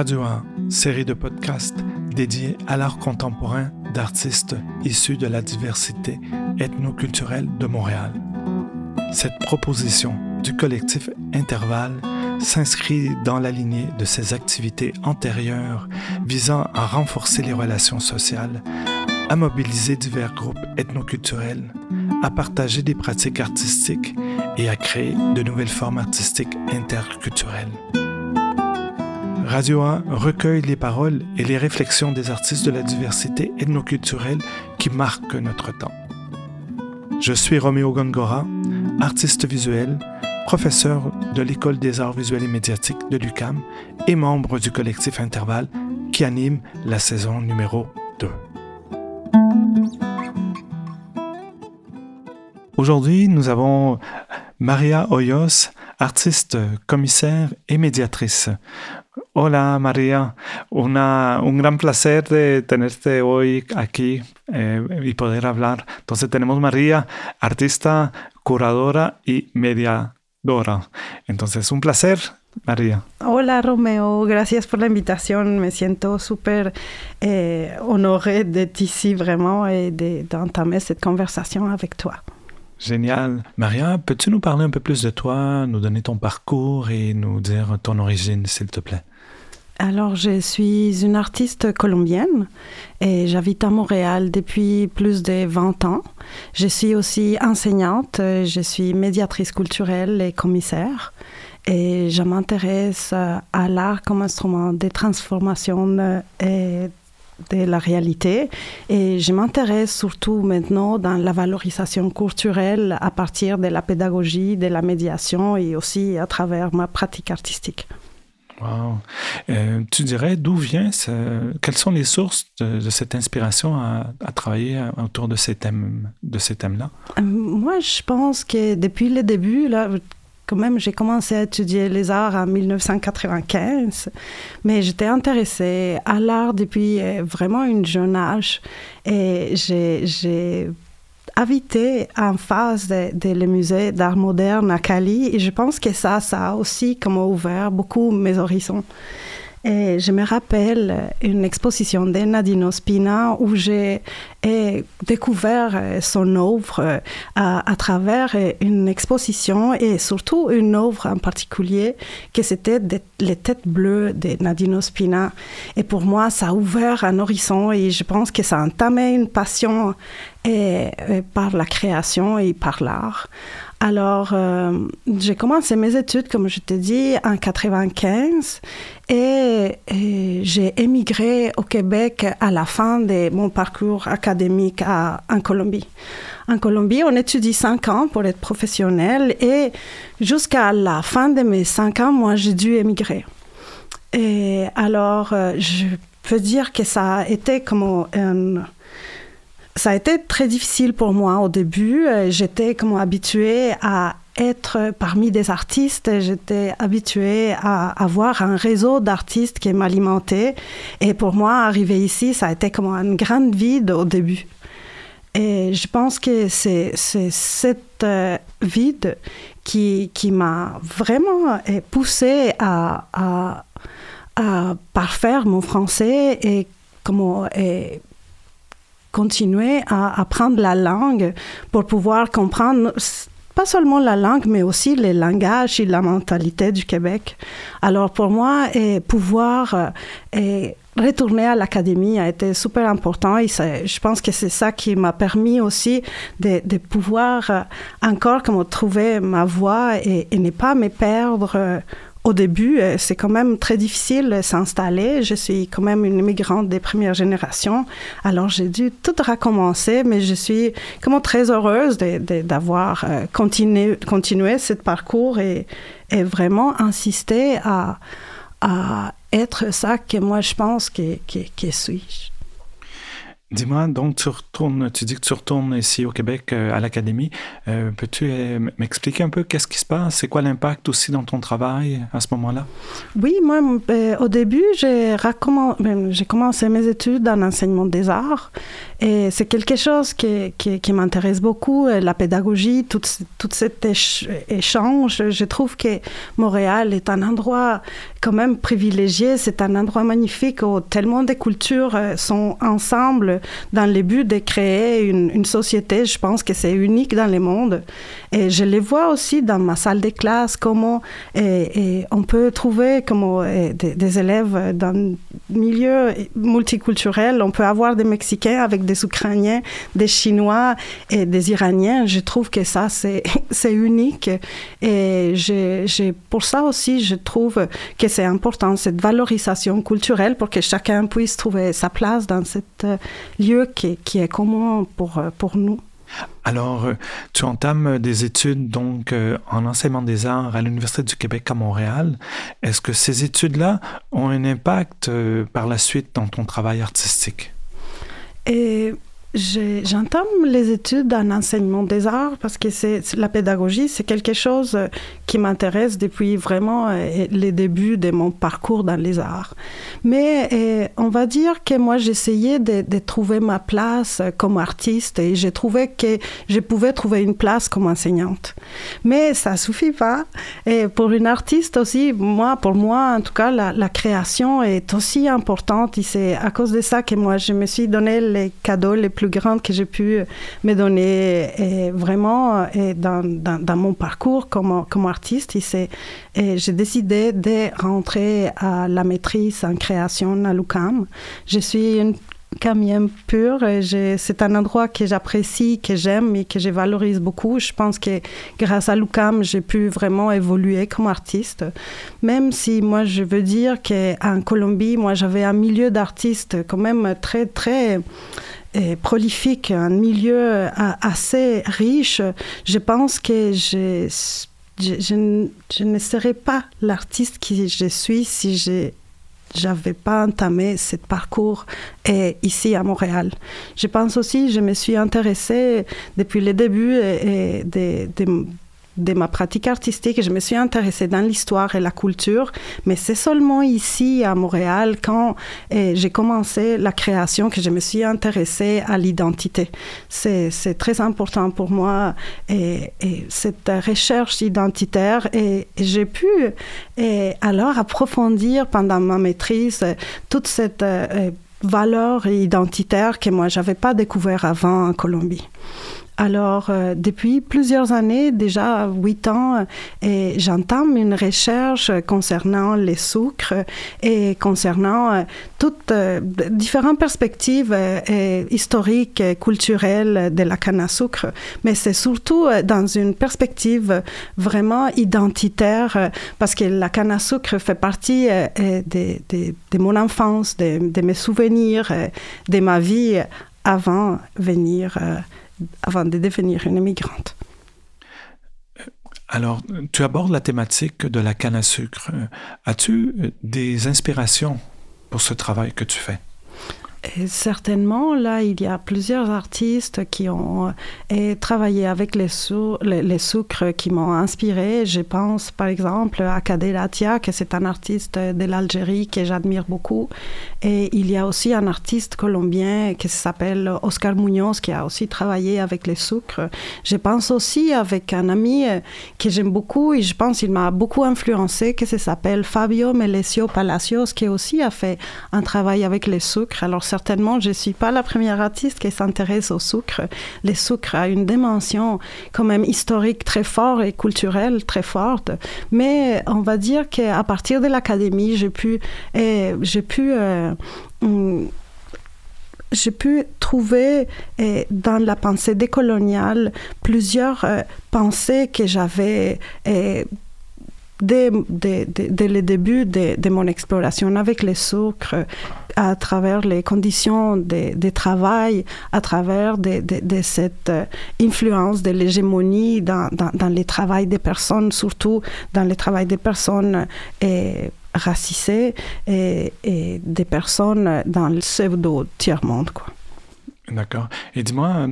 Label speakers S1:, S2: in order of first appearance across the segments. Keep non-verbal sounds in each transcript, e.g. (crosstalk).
S1: Radio 1, série de podcasts dédiés à l'art contemporain d'artistes issus de la diversité ethnoculturelle de Montréal. Cette proposition du collectif Intervalle s'inscrit dans la lignée de ses activités antérieures visant à renforcer les relations sociales, à mobiliser divers groupes ethnoculturels, à partager des pratiques artistiques et à créer de nouvelles formes artistiques interculturelles. Radio 1 recueille les paroles et les réflexions des artistes de la diversité ethnoculturelle qui marquent notre temps. Je suis Roméo Gongora, artiste visuel, professeur de l'École des arts visuels et médiatiques de l'UCAM et membre du collectif Intervalle qui anime la saison numéro 2. Aujourd'hui, nous avons Maria Hoyos, artiste, commissaire et médiatrice. Hola María, Una, un gran placer de tenerte hoy aquí eh, y poder hablar. Entonces tenemos María, artista, curadora y mediadora. Entonces un placer, María.
S2: Hola Romeo, gracias por la invitación. Me siento súper eh, honoré d'être ici vraiment et d'entamer cette conversation avec toi.
S1: Génial. Maria, peux-tu nous parler un peu plus de toi, nous donner ton parcours et nous dire ton origine, s'il te plaît?
S2: Alors, je suis une artiste colombienne et j'habite à Montréal depuis plus de 20 ans. Je suis aussi enseignante, je suis médiatrice culturelle et commissaire. Et je m'intéresse à l'art comme instrument de transformation et de la réalité. Et je m'intéresse surtout maintenant dans la valorisation culturelle à partir de la pédagogie, de la médiation et aussi à travers ma pratique artistique.
S1: Euh, tu dirais d'où vient, quelles sont les sources de, cette inspiration à, travailler autour de ces thèmes, de ces thèmes-là?
S2: Euh, Moi, je pense que depuis le début, là, quand même, j'ai commencé à étudier les arts en 1995, mais j'étais intéressée à l'art depuis euh, vraiment une jeune âge. Et j'ai habité en face de, de le musée d'art moderne à Cali et je pense que ça, ça a aussi comme ouvert beaucoup mes horizons. Et je me rappelle une exposition de Nadine Spina où j'ai découvert son œuvre à, à, travers une exposition et surtout une œuvre en particulier que c'était les têtes bleues de Nadine Spina. Et pour moi, ça a ouvert un horizon et je pense que ça a entamé une passion par la création et par l'art. Alors, euh, j'ai commencé mes études, comme je te dis, en 95 et, j'ai émigré au Québec à la fin de mon parcours académique en Colombie. En Colombie, on étudie cinq ans pour être professionnel et jusqu'à la fin de mes cinq ans, moi, j'ai dû émigrer. Et alors, euh, je peux dire que ça a été comme un ça a été très difficile pour moi au début. Euh, j'étais comme habituée à être parmi des artistes, j'étais habituée à avoir un réseau d'artistes qui m'alimentait. Et pour moi, arriver ici, ça a été comme un grand vide au début. Et je pense que c'est cette euh, vide qui, qui m'a vraiment euh, poussée à, à, à, parfaire mon français et, comment, continuer à apprendre la langue pour pouvoir comprendre pas seulement la langue, mais aussi les langages et la mentalité du Québec. Alors pour moi, pouvoir euh, et retourner à l'académie a été super important et je pense que c'est ça qui m'a permis aussi de, de, pouvoir euh, encore comme trouver ma voie et, et ne pas me perdre euh, au début, euh, c'est quand même très difficile de s'installer. Je suis quand même une immigrante des premières générations. Alors, j'ai dû tout recommencer, mais je suis comment très heureuse d'avoir euh, continué, continué ce parcours et, vraiment insisté à, à, être ça que moi, je pense que, que, que suis.
S1: Dis-moi, donc tu retournes, tu dis que tu retournes ici au Québec euh, à l'Académie. Euh, peux-tu euh, m'expliquer un peu qu'est-ce qui se passe? C'est quoi l'impact aussi dans ton travail à ce moment-là?
S2: Oui, moi, au début, j'ai, j'ai commencé mes études en enseignement des arts et c'est quelque chose qui, qui, m'intéresse beaucoup, la pédagogie, tout, tout cet échange. Je trouve que Montréal est un endroit quand même privilégié, c'est un endroit magnifique où tellement de cultures sont ensemble dans le but de créer une, société. Je pense que c'est unique dans le monde. Et je les vois aussi dans ma salle de classe, comment on peut trouver comment, des, élèves dans un milieu multiculturel. On peut avoir des Mexicains avec des Ukrainiens, des Chinois et des Iraniens. Je trouve que ça, c'est, (laughs) unique. Et j'ai, pour ça aussi, je trouve que c'est important, cette valorisation culturelle pour que chacun puisse trouver sa place dans cette lieu qui, qui est commun pour, euh, pour nous.
S1: Alors, euh, tu entames des études donc euh, en enseignement des arts à l'Université du Québec à Montréal. Est-ce que ces études-là ont un impact par la suite dans ton travail artistique?
S2: J'entame les études en enseignement des arts parce que c'est la pédagogie, c'est quelque chose qui m'intéresse depuis vraiment euh, les débuts de mon parcours dans les arts. Mais euh, on va dire que moi j'essayais de, trouver ma place comme artiste et j'ai trouvé que je pouvais trouver une place comme enseignante. Mais ça suffit pas. Et pour une artiste aussi, moi, pour moi en tout cas, la, la création est aussi importante. Et c'est à cause de ça que moi je me suis donné les cadeaux les plus plus grande que j'ai pu me donner et vraiment et dans, mon parcours comme, comme artiste. J'ai décidé de rentrer à la maîtrise en création à l'UCAM. Je suis une camienne pure. C'est un endroit que j'apprécie, que j'aime et que je valorise beaucoup. Je pense que grâce à l'UCAM, j'ai pu vraiment évoluer comme artiste. Même si moi, je veux dire qu'en Colombie, moi, j'avais un milieu d'artistes quand même très, très prolifique, un milieu euh, assez riche, je pense que je, je, ne serais pas l'artiste qui je suis si je n'avais pas entamé ce parcours et ici à Montréal. Je pense aussi, je me suis intéressée depuis le début et, ma pratique artistique, je me suis intéressée dans l'histoire et la culture, mais c'est seulement ici à Montréal, quand eh, j'ai commencé la création, que je me suis intéressée à l'identité. C'est, très important pour moi, et, cette recherche identitaire, et, j'ai pu et alors approfondir pendant ma maîtrise toute cette valeur identitaire que moi, j'avais pas découvert avant en Colombie. Alors, euh, depuis plusieurs années, déjà huit ans, et j'entame une recherche concernant les sucres et concernant euh, toutes euh, différentes perspectives historiques et culturelles de la canne à sucre, mais c'est surtout dans une perspective vraiment identitaire parce que la canne à sucre fait partie de, mon enfance, de, de, mes souvenirs, de ma vie avant venir avant de devenir une immigrante.
S1: Alors, tu abordes la thématique de la canne à sucre. As-tu des inspirations pour ce travail que tu fais?
S2: Certainement, là, il y a plusieurs artistes qui ont euh, travaillé avec les, sucres qui m'ont inspiré. Je pense, par exemple, à Kadel Atia, que c'est un artiste de l'Algérie que j'admire beaucoup. Et il y a aussi un artiste colombien qui s'appelle Oscar Muñoz, qui a aussi travaillé avec les sucres. Je pense aussi avec un ami euh, que j'aime beaucoup et je pense qu'il m'a beaucoup influencé, qui s'appelle Fabio Melesio Palacios, qui aussi a fait un travail avec les sucres. Certainement, je ne suis pas la première artiste qui s'intéresse au sucre. Le sucre a une dimension quand même historique très forte et culturelle très forte. Mais on va dire qu'à partir de l'académie, j'ai pu, j'ai pu euh, mm, j'ai pu trouver dans la pensée décoloniale plusieurs euh, pensées que j'avais dès, le début de, mon exploration avec les sucres, à travers les conditions de, travail, à travers de, cette euh, influence de l'hégémonie dans, dans, les travails des personnes, surtout dans le travail des personnes et racisées et, des personnes dans le pseudo-tiers-monde.
S1: D'accord. Et dis-moi,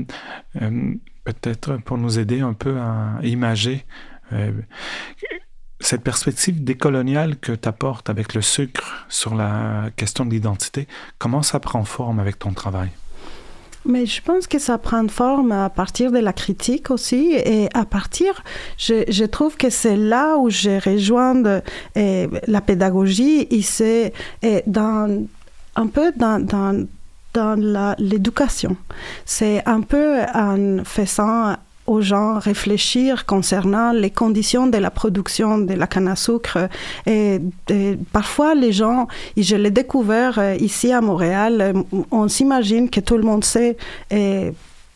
S1: peut-être pour nous aider un peu à imager cette perspective décoloniale que tu apportes avec le sucre sur la question de l'identité, comment ça prend forme avec ton travail?
S2: Mais je pense que ça prend forme à partir de la critique aussi et à partir, je, trouve que c'est là où je rejoins eh, la pédagogie et c'est dans, un peu dans, dans, dans l'éducation. C'est un peu en faisant aux gens réfléchir concernant les conditions de la production de la canne à sucre. Et, parfois, les gens, et je l'ai découvert euh, ici à Montréal, euh, on s'imagine que tout le monde sait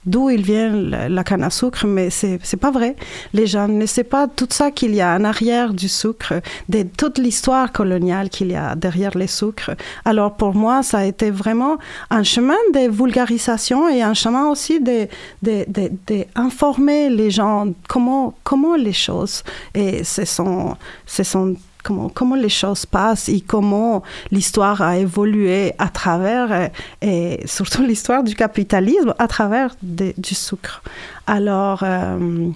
S2: d'où il vient la canne à sucre, mais c'est c'est pas vrai. Les gens ne savent pas tout ça qu'il y a en arrière du sucre, de toute l'histoire coloniale qu'il y a derrière les sucres. Alors pour moi, ça a été vraiment un chemin de vulgarisation et un chemin aussi de les gens comment comment les choses et ce sont comment, les choses passent et comment l'histoire a évolué à travers, euh, et surtout (laughs) l'histoire du capitalisme, à travers du sucre. Alors, euh,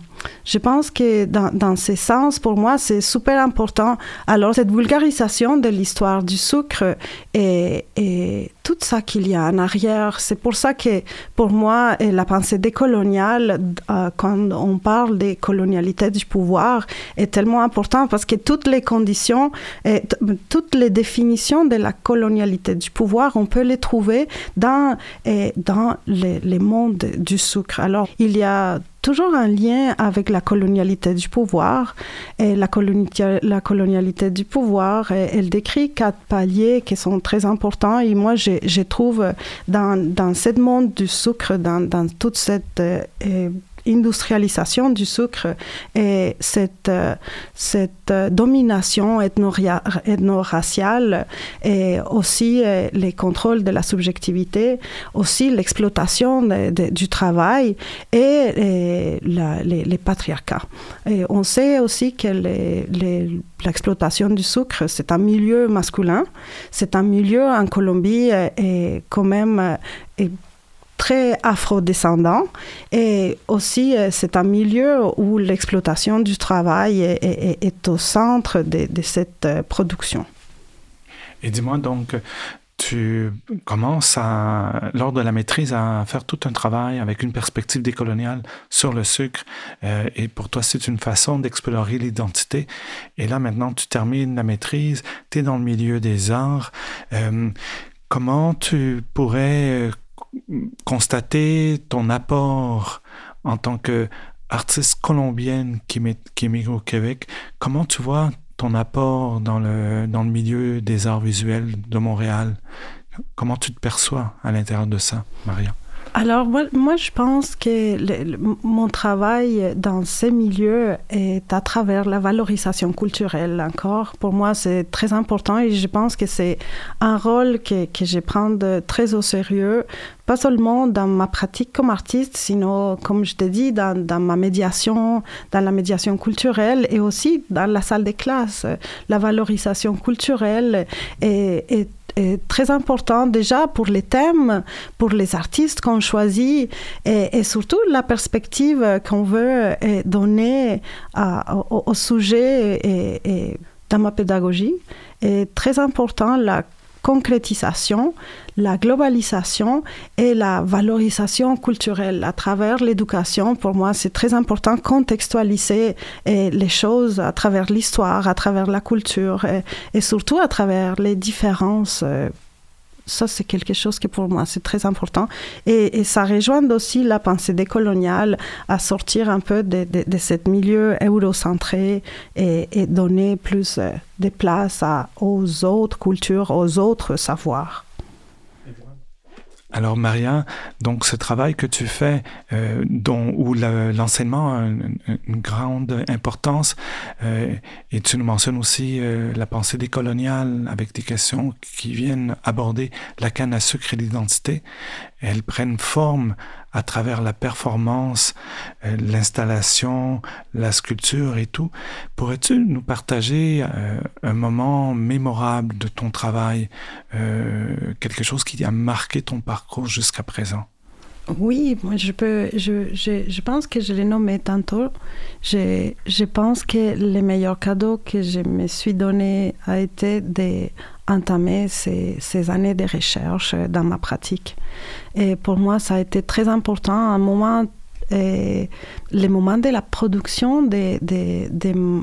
S2: je pense que dans, dans ce sens, pour moi, c'est super important. Alors, cette vulgarisation de l'histoire du sucre et, et tout ça qu'il y a en arrière, c'est pour ça que pour moi, la pensée décoloniale, euh, quand on parle des colonialités du pouvoir, est tellement importante parce que toutes les conditions, et toutes les définitions de la colonialité du pouvoir, on peut les trouver dans, et dans les, les mondes du sucre. Alors, il y a toujours un lien avec la colonialité du pouvoir. La, colonialité du pouvoir, elle décrit quatre paliers qui sont très importants. Et moi, je, je trouve dans, dans ce monde du sucre, dans, dans toute cette euh, industrialisation du sucre et cette, cette domination ethno-raciale et aussi euh, les contrôles de la subjectivité, aussi l'exploitation du travail et, les, patriarcats. Et on sait aussi que l'exploitation du sucre, c'est un milieu masculin, c'est un milieu en Colombie et quand même très afro-descendant et aussi euh, c'est un milieu où l'exploitation du travail est, au centre de, cette euh, production.
S1: Et dis-moi donc, tu commences à, lors de la maîtrise à faire tout un travail avec une perspective décoloniale sur le sucre. Euh, et pour toi, c'est une façon d'explorer l'identité. Et là, maintenant, tu termines la maîtrise, tu es dans le milieu des arts. comment tu pourrais constater ton apport en tant qu'artiste colombienne qui, qui émigre au Québec. Comment tu vois ton apport dans le, dans le milieu des arts visuels de Montréal? Comment tu te perçois à l'intérieur de ça, Maria?
S2: Alors, moi, moi, je pense que mon travail dans ces milieux est à travers la valorisation culturelle encore. Pour moi, c'est très important et je pense que c'est un rôle que, que je prends très au sérieux, pas seulement dans ma pratique comme artiste, sinon, comme je t'ai dit, dans, dans ma médiation, dans la médiation culturelle et aussi dans la salle des classes. La valorisation culturelle est très important déjà pour les thèmes, pour les artistes qu'on choisit et, surtout la perspective qu'on veut euh, donner au, sujet et, dans ma pédagogie. Est très important la concrétisation, la globalisation et la valorisation culturelle à travers l'éducation. Pour moi, c'est très important contextualiser eh, les choses à travers l'histoire, à travers la culture et, et, surtout à travers les différences euh, ça, c'est quelque chose qui pour moi, c'est très important. Et, ça rejoint aussi la pensée décoloniale à sortir un peu de, de, milieu eurocentré et, donner plus euh, de place aux autres cultures, aux autres savoirs.
S1: Alors Maria, donc ce travail que tu fais, euh, dont, où l'enseignement a une, grande importance, euh, et tu nous mentionnes aussi euh, la pensée décoloniale avec des questions qui viennent aborder la canne à sucre et l'identité, elles prennent forme à travers la performance, euh, l'installation, la sculpture et tout. Pourrais-tu nous partager euh, un moment mémorable de ton travail, euh, quelque chose qui a marqué ton parcours jusqu'à présent?
S2: Oui, je peux, je, je, je pense que je l'ai nommé tantôt. Je, je pense que le meilleur cadeau que je me suis donné a été d'entamer ces, ces années de recherche dans ma pratique. Et pour moi, ça a été très important, un moment et le moment de la production de,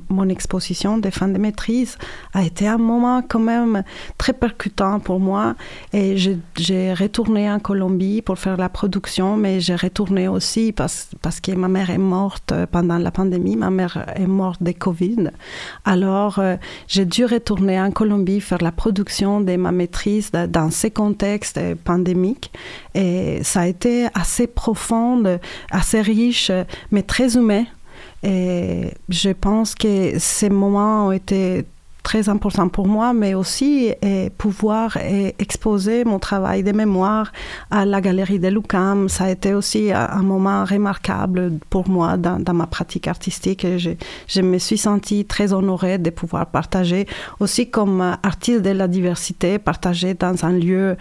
S2: mon exposition de fin de maîtrise a été un moment quand même très percutant pour moi. Et j'ai retourné en Colombie pour faire la production, mais j'ai retourné aussi parce, parce que ma mère est morte pendant la pandémie. Ma mère est morte de Covid. Alors, euh, j'ai dû retourner en Colombie faire la production de ma maîtrise dans ces contextes pandémiques. Et ça a été assez profond, assez riche, mais très humain. Et je pense que ces moments ont été très importants pour moi, mais aussi pouvoir exposer mon travail de mémoire à la galerie de Lucam. Ça a été aussi un moment remarquable pour moi dans, ma pratique artistique. Et je, me suis sentie très honorée de pouvoir partager aussi comme artiste de la diversité, partager dans un lieu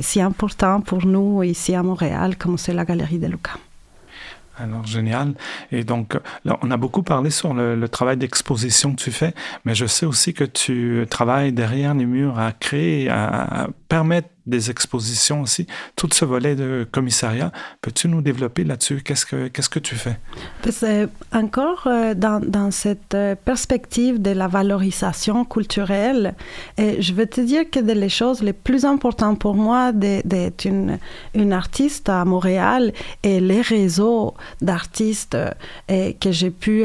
S2: si important pour nous ici à Montréal comme c'est la galerie de Lucam.
S1: Alors, génial. Et donc, là, on a beaucoup parlé sur le, le travail d'exposition que tu fais, mais je sais aussi que tu travailles derrière les murs à créer, à, à permettre des expositions aussi. Tout ce volet de commissariat, peux-tu nous développer là-dessus? Qu'est-ce que, qu'est-ce que tu fais?
S2: C'est encore euh, dans, cette euh, perspective de la valorisation culturelle, et je veux te dire que des choses les plus importantes pour moi d'être une, artiste à Montréal et les réseaux d'artistes euh, que j'ai pu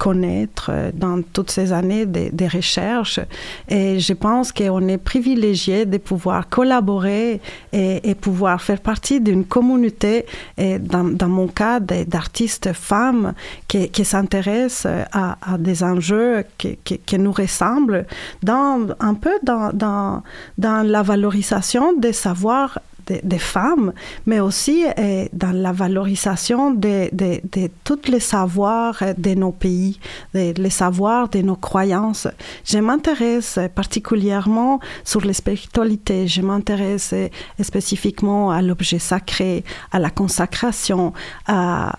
S2: connaître euh, dans toutes ces années des, des recherches. Et je pense qu'on est privilégié de pouvoir collaborer et, pouvoir faire partie d'une communauté, et dans, mon cas, d'artistes femmes qui, s'intéressent à, à, des enjeux qui, nous ressemblent, dans, un peu dans, dans, dans la valorisation des savoirs des femmes, mais aussi euh, dans la valorisation de, de, de, tous les savoirs de nos pays, les savoirs de nos croyances. Je m'intéresse particulièrement sur les spiritualités, je m'intéresse spécifiquement à l'objet sacré, à la consacration, à,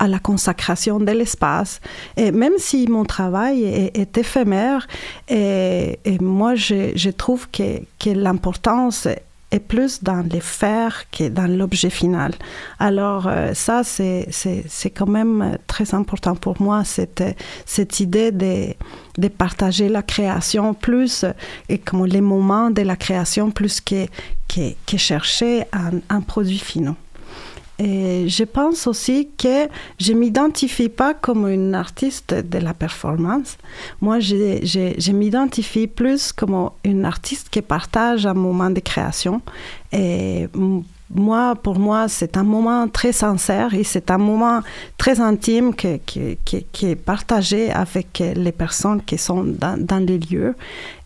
S2: la consacration de l'espace. Et même si mon travail est, éphémère, et, moi je, je trouve que, que l'importance est plus dans les faire que dans l'objet final. Alors euh, ça, c'est, quand même très important pour moi, cette, cette idée de, de partager la création plus, et comme les moments de la création plus que, que, que chercher un, un produit final. Je pense aussi que je m'identifie pas comme une artiste de la performance. Moi, je, je, je m'identifie plus comme une artiste qui partage un moment de création. Et moi, pour moi, c'est un moment très sincère et c'est un moment très intime qui, qui, qui, qui, est partagé avec les personnes qui sont dans, dans les lieux.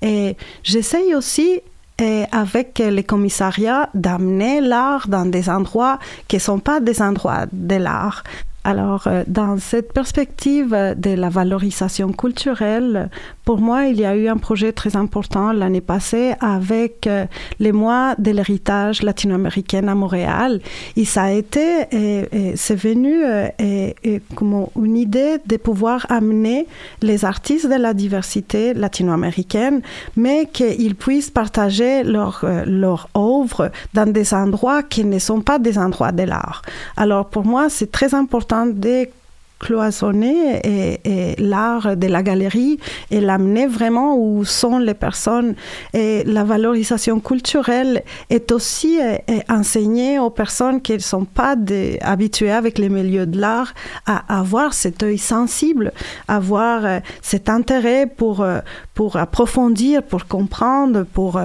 S2: Et j'essaye aussi et avec les commissariats d'amener l'art dans des endroits qui ne sont pas des endroits de l'art. Alors, euh, dans cette perspective de la valorisation culturelle, pour moi, il y a eu un projet très important l'année passée avec euh, les mois de l'héritage latino-américain à Montréal. Et ça a été, c'est venu et, comme une idée de pouvoir amener les artistes de la diversité latino-américaine, mais qu'ils puissent partager leur, euh, leur œuvre dans des endroits qui ne sont pas des endroits de l'art. Alors, pour moi, c'est très important de cloisonner et, l'art de la galerie et l'amener vraiment où sont les personnes. Et la valorisation culturelle est aussi euh, enseignée aux personnes qui ne sont pas habituées avec les milieux de l'art à avoir cet œil sensible, avoir euh, cet intérêt pour, euh, pour approfondir, pour comprendre, pour,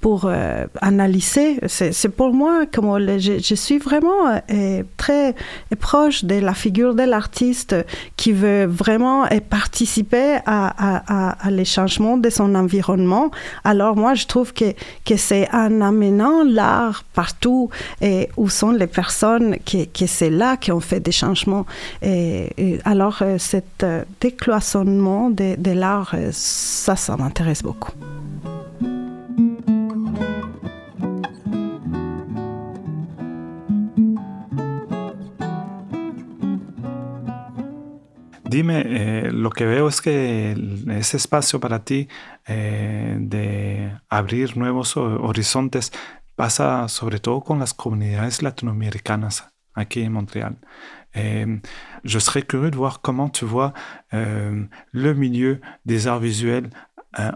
S2: pour euh, analyser. C'est pour moi, comme je, suis vraiment euh, très proche de la figure de l'artiste qui veut vraiment euh, participer à, les changements de son environnement. Alors moi, je trouve que, que c'est en amenant l'art partout et où sont les personnes que, que c'est là qu'on fait des changements. Et, alors, cet décloisonnement de, de l'art, ça, ça m'intéresse beaucoup.
S1: Dime, eh, lo que veo es que ese espacio para ti eh, de abrir nuevos horizontes pasa sobre todo con las comunidades latinoamericanas aquí en Montréal. Eh, je serais curieux de voir comment tu vois le milieu des arts visuels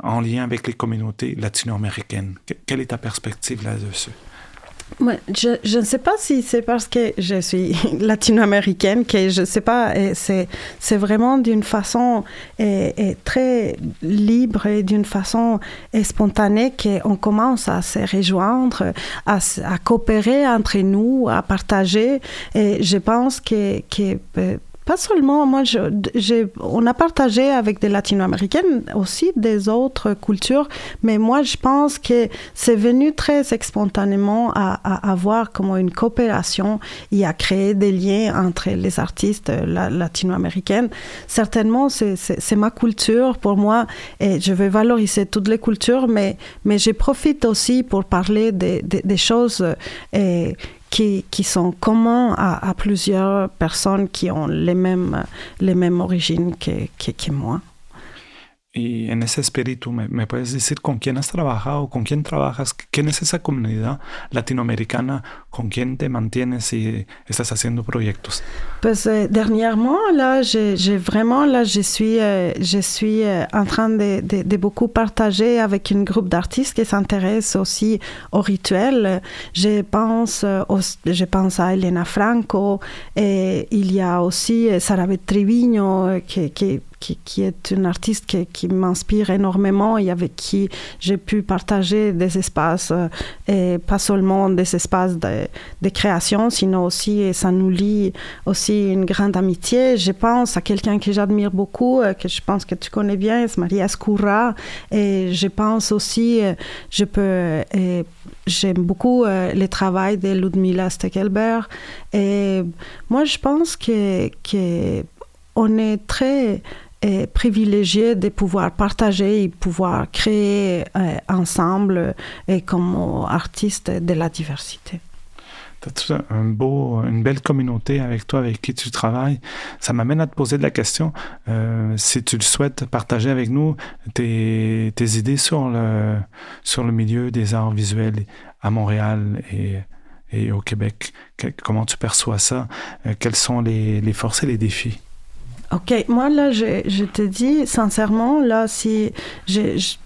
S1: en lien avec les communautés latino-américaines. Quelle est ta perspective là-dessus?
S2: Je, ne sais pas si c'est parce que je suis (laughs) latino-américaine que je ne sais pas, c'est, vraiment d'une façon et, très libre et d'une façon spontanée qu'on commence à se rejoindre, à, coopérer entre nous, à partager. Et je pense que, que euh, pas seulement, moi, je, on a partagé avec des latino-américaines aussi des autres cultures, mais moi, je pense que c'est venu très spontanément à, avoir comme une coopération et à créer des liens entre les artistes latino-américaines. Certainement, c'est ma culture pour moi et je veux valoriser toutes les cultures, mais, mais je profite aussi pour parler des, des, choses et, qui, sont communs à, plusieurs personnes qui ont les mêmes, les mêmes origines que, que, que moi.
S1: Y en ese espíritu, ¿me, ¿me, puedes decir con quién has trabajado, con quién trabajas? ¿Quién es esa comunidad latinoamericana con quién te mantienes y estás haciendo proyectos?
S2: Pues eh, dernièrement, là, j'ai vraiment, là, je suis, euh, je suis euh, en train de, beaucoup partager avec un groupe d'artistes qui s'intéresse aussi au rituel. Je pense, euh, je pense à Elena Franco et il y a aussi Sarabet Trevino qui, qui qui, est une artiste qui, m'inspire énormément et avec qui j'ai pu partager des espaces, et pas seulement des espaces de, création, sinon aussi, et ça nous lie aussi une grande amitié. Je pense à quelqu'un que j'admire beaucoup, euh, que je pense que tu connais bien, c'est Maria Escura, et je pense aussi, euh, je peux, j'aime beaucoup le travail de Ludmila Steckelberg, et moi je pense que, que est très est privilégié de pouvoir partager et pouvoir créer euh, ensemble et comme artiste de la diversité.
S1: Un beau, une belle communauté avec toi, avec qui tu travailles. Ça m'amène à te poser de la question, euh, si tu le souhaites, partager avec nous tes, tes, idées sur le, sur le milieu des arts visuels à Montréal et, et au Québec. comment tu perçois ça? Euh, quelles sont les, les forces et les défis?
S2: Ok, moi là, je, je, te dis sincèrement, là, si je, je,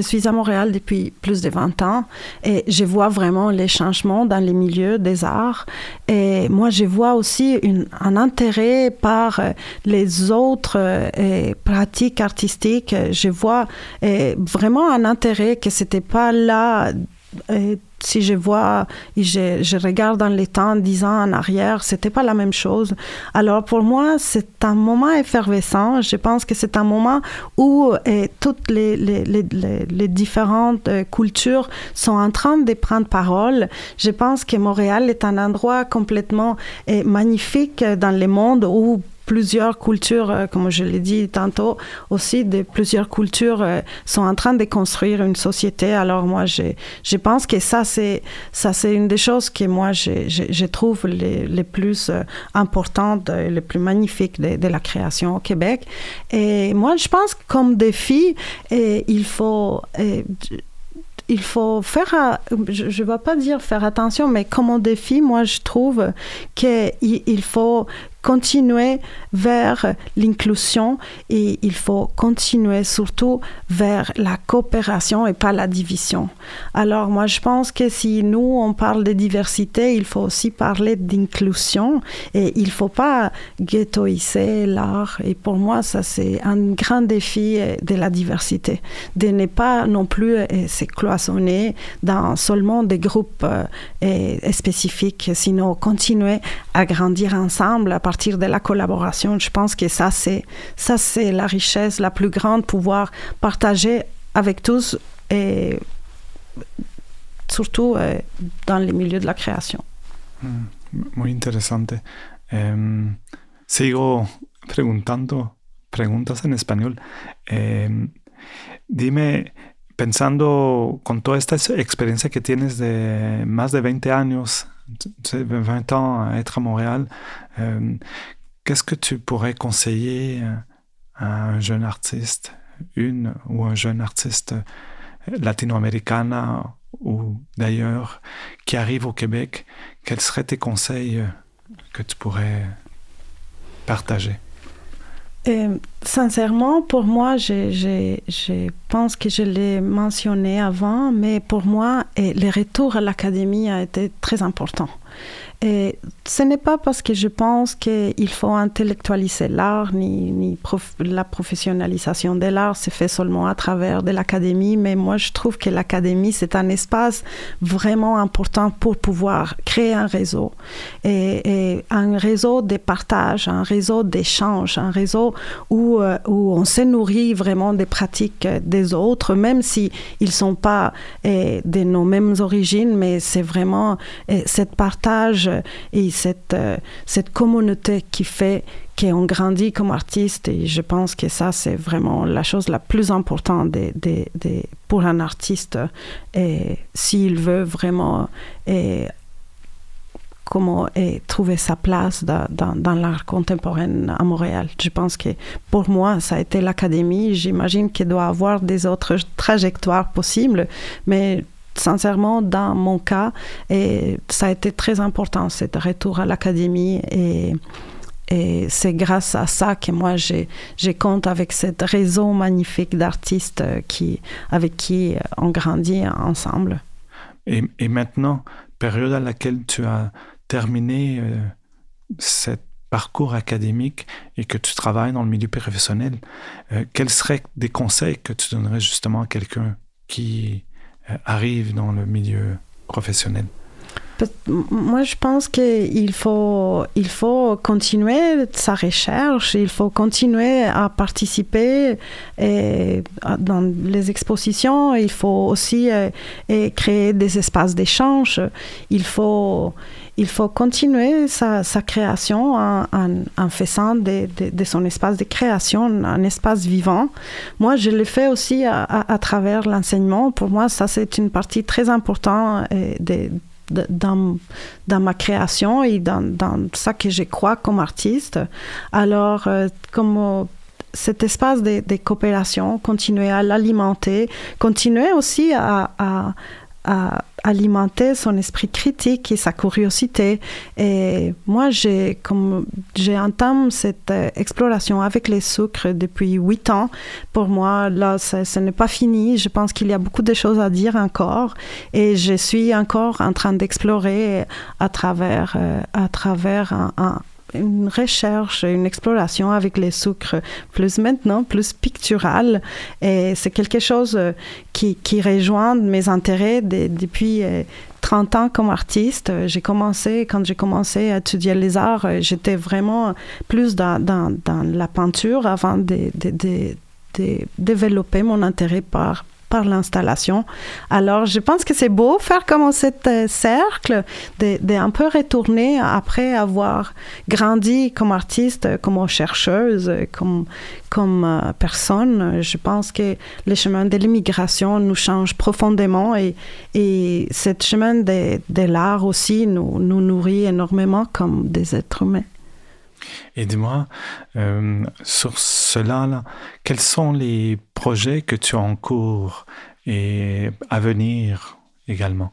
S2: suis à Montréal depuis plus de 20 ans et je vois vraiment les changements dans les milieux des arts. Et moi, je vois aussi un intérêt par les autres euh, pratiques artistiques. Je vois vraiment un intérêt que c'était pas là si je vois, je, je, regarde dans les temps, dix ans en arrière, c'était pas la même chose. Alors pour moi, c'est un moment effervescent. Je pense que c'est un moment où et, eh, toutes les, les, différentes euh, cultures sont en train de prendre parole. Je pense que Montréal est un endroit complètement et, eh, magnifique dans le monde où plusieurs cultures, euh, comme je l'ai dit tantôt, aussi de plusieurs cultures euh, sont en train de construire une société. Alors moi, je, je pense que ça, c'est ça, c'est une des choses que moi, je, je, trouve les, les, plus euh, importantes, les plus magnifiques de, la création au Québec. Et moi, je pense que comme défi, et il faut il faut faire, je ne vais pas dire faire attention, mais comme défi, moi je trouve qu'il faut continuer vers l'inclusion et il faut continuer surtout vers la coopération et pas la division. Alors moi je pense que si nous on parle de diversité, il faut aussi parler d'inclusion et il faut pas ghettoiser l'art et pour moi ça c'est un grand défi de la diversité, de ne pas non plus euh, se cloisonner dans seulement des groupes euh, spécifiques, sinon continuer à grandir ensemble partir de la collaboration. Je pense que ça, c'est, ça, c'est la richesse la plus grande, pouvoir partager avec tous et surtout euh, dans les milieux de la création.
S1: Mm, muy interesante. Sigo preguntando preguntas en español. Dime, pensando con toda esta experiencia que tienes de más de 20 años 20 ans à être à Montréal. Euh, qu'est-ce que tu pourrais conseiller à un jeune artiste, une ou un jeune artiste latino-américain ou d'ailleurs qui arrive au Québec, quels seraient tes conseils que tu pourrais partager?
S2: Sincèrement, pour moi, je, pense que je l'ai mentionné avant, mais pour moi, et le retour à l'académie a été très important. Et ce n'est pas parce que je pense qu'il faut intellectualiser l'art, ni, la professionnalisation de l'art se fait seulement à travers de l'académie, mais moi je trouve que l'académie, c'est un espace vraiment important pour pouvoir créer un réseau. Un réseau de partage, un réseau d'échange, un réseau où, euh, où on se nourrit vraiment des pratiques des autres, même si ils sont pas eh, de nos mêmes origines, mais c'est vraiment eh, cette partage et cette, euh, cette communauté qui fait qu'on grandit comme artiste. Et je pense que ça, c'est vraiment la chose la plus importante pour un artiste. S'il veut vraiment et, comment et trouver sa place dans, l'art contemporain à Montréal. Je pense que pour moi, ça a été l'académie. J'imagine qu'il doit avoir des autres trajectoires possibles, mais sincèrement, dans mon cas, ça a été très important, ce retour à l'académie. Et, c'est grâce à ça que moi, j'ai compte avec ce réseau magnifique d'artistes qui, avec qui on grandit ensemble.
S1: Et, maintenant, période à laquelle tu as terminé euh, ce parcours académique et que tu travailles dans le milieu professionnel, euh, quels seraient des conseils que tu donnerais justement à quelqu'un qui euh, arrive dans le milieu professionnel?
S2: Moi, je pense qu'il faut, il faut continuer sa recherche, il faut continuer à participer dans les expositions, il faut aussi euh, créer des espaces d'échange, il faut, il faut continuer sa, création en, faisant de, son espace de création un espace vivant. Moi, je le fais aussi à, travers l'enseignement. Pour moi, ça, c'est une partie très importante euh, dans, ma création et dans, ça que je crois comme artiste. Alors, euh, comme cet espace de, de, coopération, continuer à l'alimenter, continuer aussi à alimenter son esprit critique et sa curiosité. Et moi, j'ai entamé cette euh, exploration avec les sucres depuis huit ans. Pour moi, là, ce n'est pas fini. Je pense qu'il y a beaucoup de choses à dire encore, et je suis encore en train d'explorer à travers euh, à travers un, une recherche, une exploration avec les sucres plus maintenant, plus pictural. Et c'est quelque chose euh, qui, qui rejoint mes intérêts depuis 30 euh, ans comme artiste. J'ai commencé, quand j'ai commencé à étudier les arts, euh, j'étais vraiment plus dans, dans, la peinture avant de, de développer mon intérêt par, par l'installation. Alors, je pense que c'est beau faire comme cet euh, cercle, de, un peu retourner après avoir grandi comme artiste, comme chercheuse, comme, euh, personne. Je pense que le chemin de l'immigration nous change profondément et, et ce chemin de, de l'art aussi nous, nous nourrit énormément comme des êtres humains.
S1: Et dis-moi, euh, sur cela, là, quels sont les projets que tu as en cours et à venir également?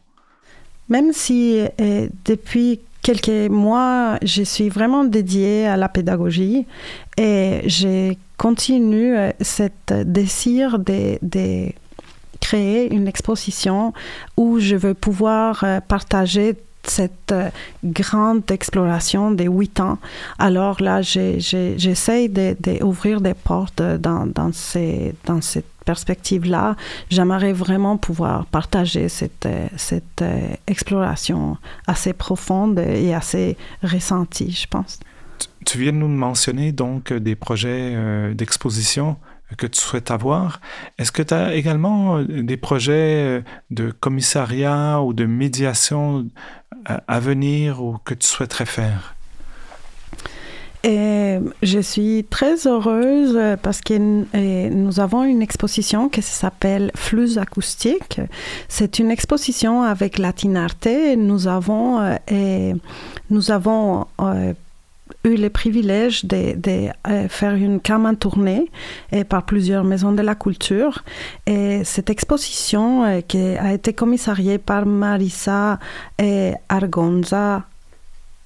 S2: Même si euh, depuis quelques mois, je suis vraiment dédiée à la pédagogie et je continue euh, cette désir de créer une exposition où je veux pouvoir partager cette euh, grande exploration des huit ans. Alors là, j'essaie d'ouvrir des portes dans, dans, cette perspective-là. J'aimerais vraiment pouvoir partager cette, euh, cette euh, exploration assez profonde et assez ressentie, je pense.
S1: Tu viens de nous mentionner donc des projets d'exposition que tu souhaites avoir. Est-ce que tu as également des projets de commissariat ou de médiation à venir ou que tu souhaiterais faire?
S2: Je suis très heureuse parce que nous avons une exposition qui s'appelle Flux acoustique. C'est une exposition avec Latinarte. Nous avons, et nous avons euh, eu le privilège de, euh, faire une en tournée et par plusieurs maisons de la culture. Et cette exposition euh, qui a été commissariée par Marisa Argonza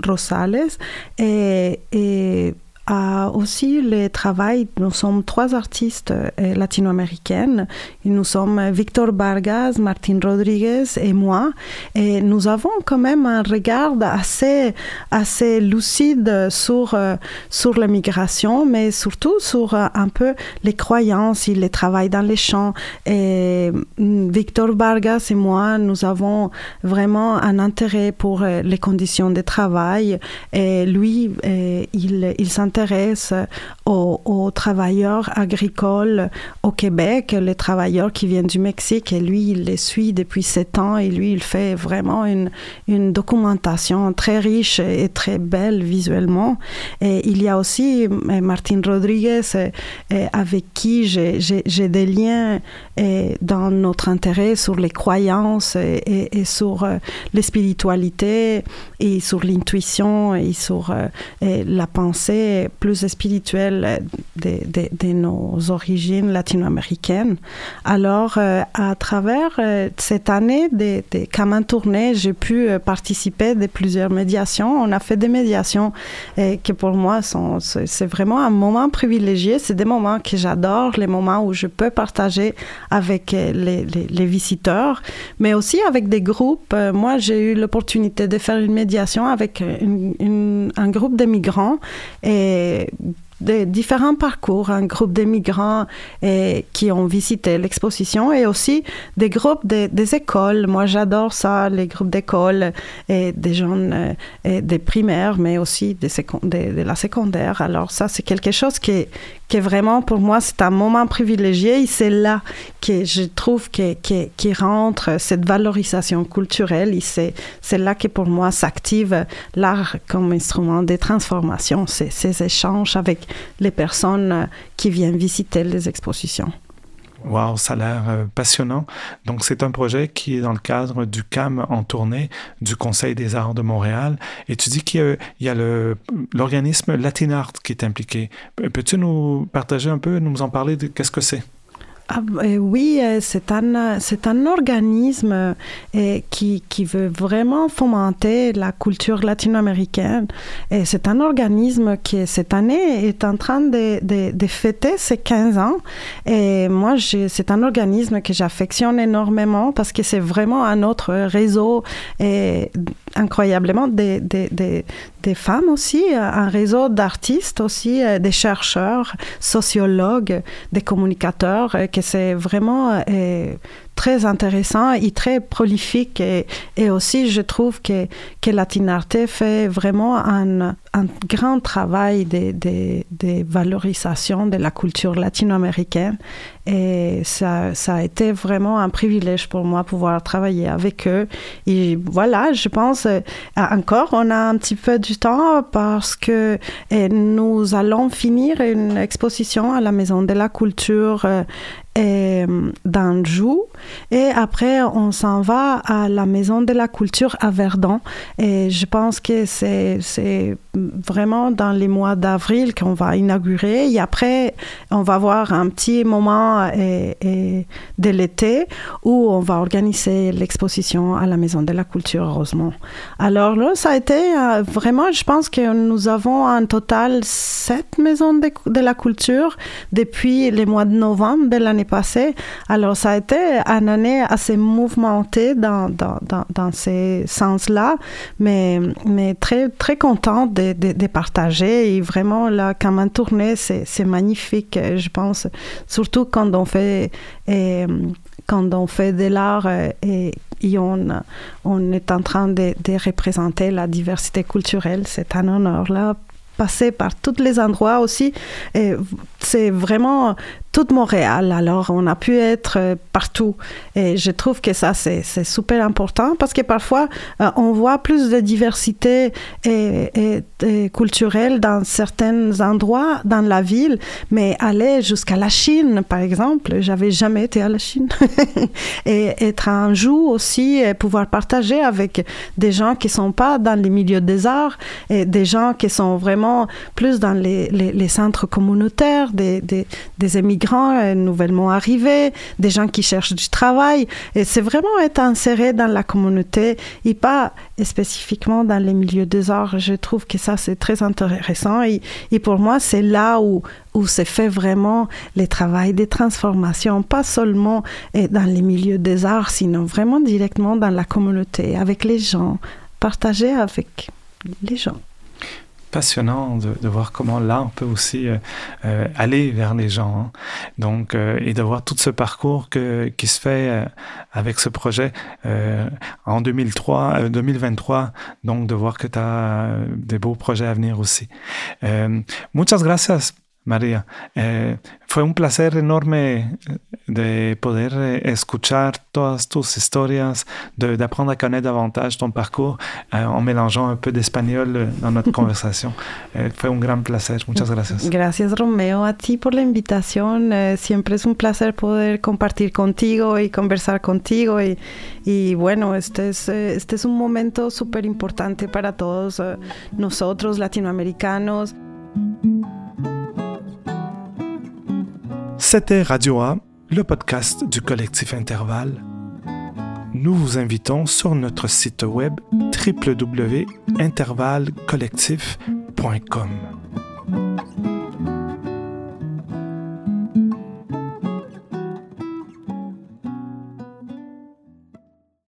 S2: Rosales et, et aussi le travail. Nous sommes trois artistes euh, latino-américaines. Nous sommes Victor Vargas, Martin Rodriguez et moi. Et nous avons quand même un regard assez, assez lucide sur, euh, sur la migration, mais surtout sur euh, un peu les croyances et le travail dans les champs. Et mm, Victor Vargas et moi, nous avons vraiment un intérêt pour les conditions de travail. Et lui, il, il s'intéresse s'intéresse aux, travailleurs agricoles au Québec, les travailleurs qui viennent du Mexique, et lui, il les suit depuis sept ans, et lui, il fait vraiment une, documentation très riche et très belle visuellement. Et il y a aussi euh, Martin Rodriguez, euh, avec qui j'ai des liens euh, dans notre intérêt sur les croyances et sur les spiritualités et sur l'intuition et sur la pensée plus spirituelle de, nos origines latino-américaines. Alors, euh, à travers euh, cette année de, de Tournée, j'ai pu euh, participer de plusieurs médiations. On a fait des médiations et que pour moi, sont, c'est vraiment un moment privilégié. C'est des moments que j'adore, les moments où je peux partager avec les, les, visiteurs, mais aussi avec des groupes. Moi, j'ai eu l'opportunité de faire une médiation avec un groupe de migrants et de différents parcours, un groupe de migrants qui ont visité l'exposition et aussi des groupes des écoles. Moi, j'adore ça, les groupes d'écoles et des jeunes euh, et des primaires, mais aussi de, de, la secondaire. Alors ça, c'est quelque chose qui, qui est vraiment, pour moi, c'est un moment privilégié et c'est là que je trouve qui rentre cette valorisation culturelle et c'est là que pour moi s'active l'art comme instrument de transformation, ces échanges avec les personnes qui viennent visiter les expositions.
S1: Wow, ça a l'air euh, passionnant. Donc, c'est un projet qui est dans le cadre du CAM en tournée du Conseil des arts de Montréal. Et tu dis qu'il y a, l'organisme Latinart qui est impliqué. Peux-tu nous partager un peu, nous en parler de qu'est-ce que c'est?
S2: Ah, euh, oui, euh, c'est un, c'est un organisme euh, qui, qui veut vraiment fomenter la culture latino-américaine. Et c'est un organisme qui, cette année, est en train de, de, de fêter ses 15 ans. Et moi, c'est un organisme que j'affectionne énormément parce que c'est vraiment un autre réseau et incroyablement des, des, des, des femmes aussi, un réseau d'artistes aussi, des chercheurs, sociologues, des communicateurs, que c'est vraiment euh, très intéressant et très prolifique. Et, et, aussi, je trouve que, que Latinarte fait vraiment un, un grand travail de, de, de, valorisation de la culture latino-américaine. Et ça, ça a été vraiment un privilège pour moi pouvoir travailler avec eux. Et voilà, je pense, euh, encore, on a un petit peu du temps parce que nous allons finir une exposition à la Maison de la Culture euh, et d'Anjou. Et après, on s'en va à la Maison de la Culture à Verdun. Et je pense que c'est vraiment dans les mois d'avril qu'on va inaugurer. Et après, on va avoir un petit moment et, et de l'été où on va organiser l'exposition à la Maison de la Culture Rosemont. Alors là, ça a été euh, vraiment, je pense que nous avons en total sept maisons de, de la culture depuis les mois de novembre de l'année passée. Alors ça a été une année assez mouvementée dans, dans, dans, ces sens-là, mais, mais très, très contente de, de, partager. Et vraiment, là, quand on tournée, c'est, c'est magnifique, je pense, surtout quand on fait... Et, quand on fait de l'art et, et on, on, est en train de, de, représenter la diversité culturelle, c'est un honneur là passer par tous les endroits aussi. C'est vraiment tout Montréal. Alors, on a pu être euh, partout. Et je trouve que ça, c'est super important parce que parfois, euh, on voit plus de diversité et, culturelle dans certains endroits dans la ville, mais aller jusqu'à la Chine, par exemple, j'avais jamais été à la Chine. (laughs) et être un jour aussi, et pouvoir partager avec des gens qui sont pas dans les milieux des arts et des gens qui sont vraiment plus dans les, centres communautaires, des, des, des immigrants euh, nouvellement arrivés, des gens qui cherchent du travail. Et c'est vraiment être inséré dans la communauté et pas spécifiquement dans les milieux des arts. Je trouve que ça, c'est très intéressant. Et, et pour moi, c'est là où, où se fait vraiment le travail des transformations, pas seulement euh, dans les milieux des arts, sinon vraiment directement dans la communauté, avec les gens, partager avec les gens
S1: passionnant de, voir comment là on peut aussi euh, euh, aller vers les gens. Hein. Donc, euh, et de voir tout ce parcours que, qui se fait avec ce projet en 2003, 2023. Donc, de voir que tu as des beaux projets à venir aussi. muchas gracias María. Eh, fue un placer enorme eh, de poder eh, escuchar todas tus historias, d'apprendre à connaître davantage ton parcours en mélangeant un peu d'espagnol dans notre (laughs) conversation. fue un gran placer. Muchas gracias.
S2: Gracias, Romeo, a ti por la invitación. siempre es un placer poder compartir contigo y conversar contigo. Y, y bueno, este es, este es un momento súper importante para todos nosotros, latinoamericanos.
S1: C'était Radio A, le podcast du collectif Intervalle. Nous vous invitons sur notre site web www.intervallecollectif.com.